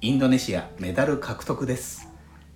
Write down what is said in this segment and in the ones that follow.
インドネシアメダル獲得です。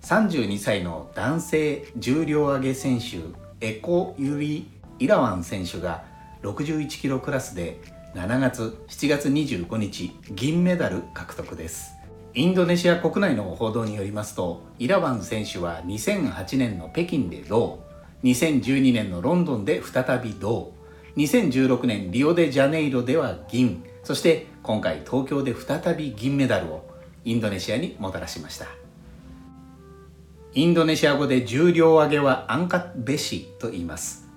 32歳の男性重量挙げ選手エコ・ユリ・イラワン選手が61キロクラスで7月7月25日銀メダル獲得です。インドネシア国内の報道によりますとイラワン選手は2008年の北京で銅2012年のロンドンで再び銅2016年リオデジャネイロでは銀そして今回東京で再び銀メダルをインドネシアにもたらしました。インドネシア語で重量挙げはアンカッベシと言います。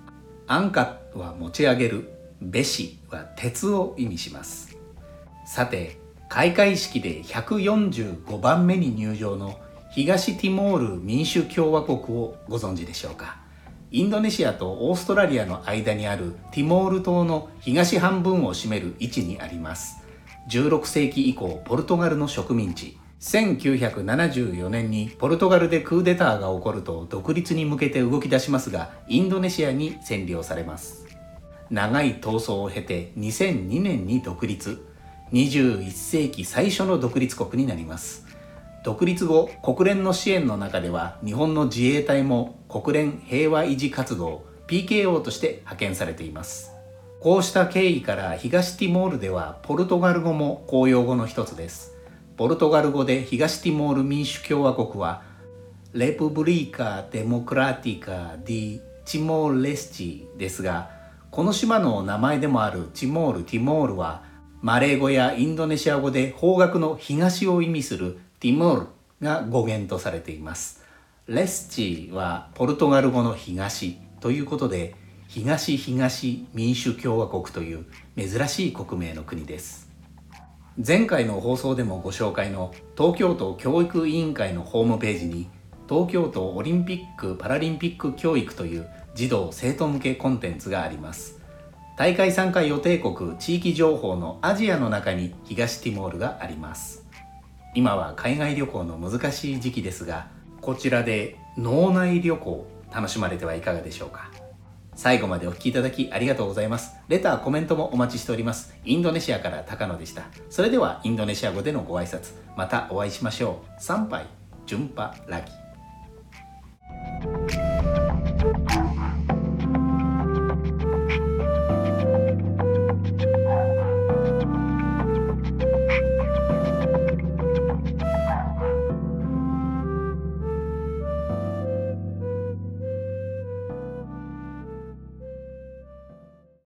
アンカッは持ち上げるべしは鉄を意味します。さて開会式で145番目に入場の東ティモール民主共和国をご存知でしょうか。インドネシアとオーストラリアの間にあるティモール島の東半分を占める位置にあります。16世紀以降ポルトガルの植民地。1974年にポルトガルでクーデターが起こると独立に向けて動き出しますがインドネシアに占領されます。長い闘争を経て2002年に独立。21世紀最初の独立国になります。独立後国連の支援の中では日本の自衛隊も国連平和維持活動 PKO として派遣されています。こうした経緯から東ティモールではポルトガル語も公用語の一つですポルトガル語で東ティモール民主共和国はレプブリカ・デモクラティカ・ディ・チモーレスチですがこの島の名前でもあるチモール・ティモールはマレー語やインドネシア語で方角の東を意味するティモールが語源とされています。レスチはポルトガル語の東ということで東東民主共和国という珍しい国名の国です。前回の放送でもご紹介の東京都教育委員会のホームページに東京都オリンピック・パラリンピック教育という児童生徒向けコンテンツがあります。大会参加予定国地域情報のアジアの中に東ティモールがあります。今は海外旅行の難しい時期ですがこちらで脳内旅行楽しまれてはいかがでしょうか？最後までお聴きいただきありがとうございます。レターコメントもお待ちしております。インドネシアから高野でした。それではインドネシア語でのご挨拶。またお会いしましょう。参拝順波ラギ。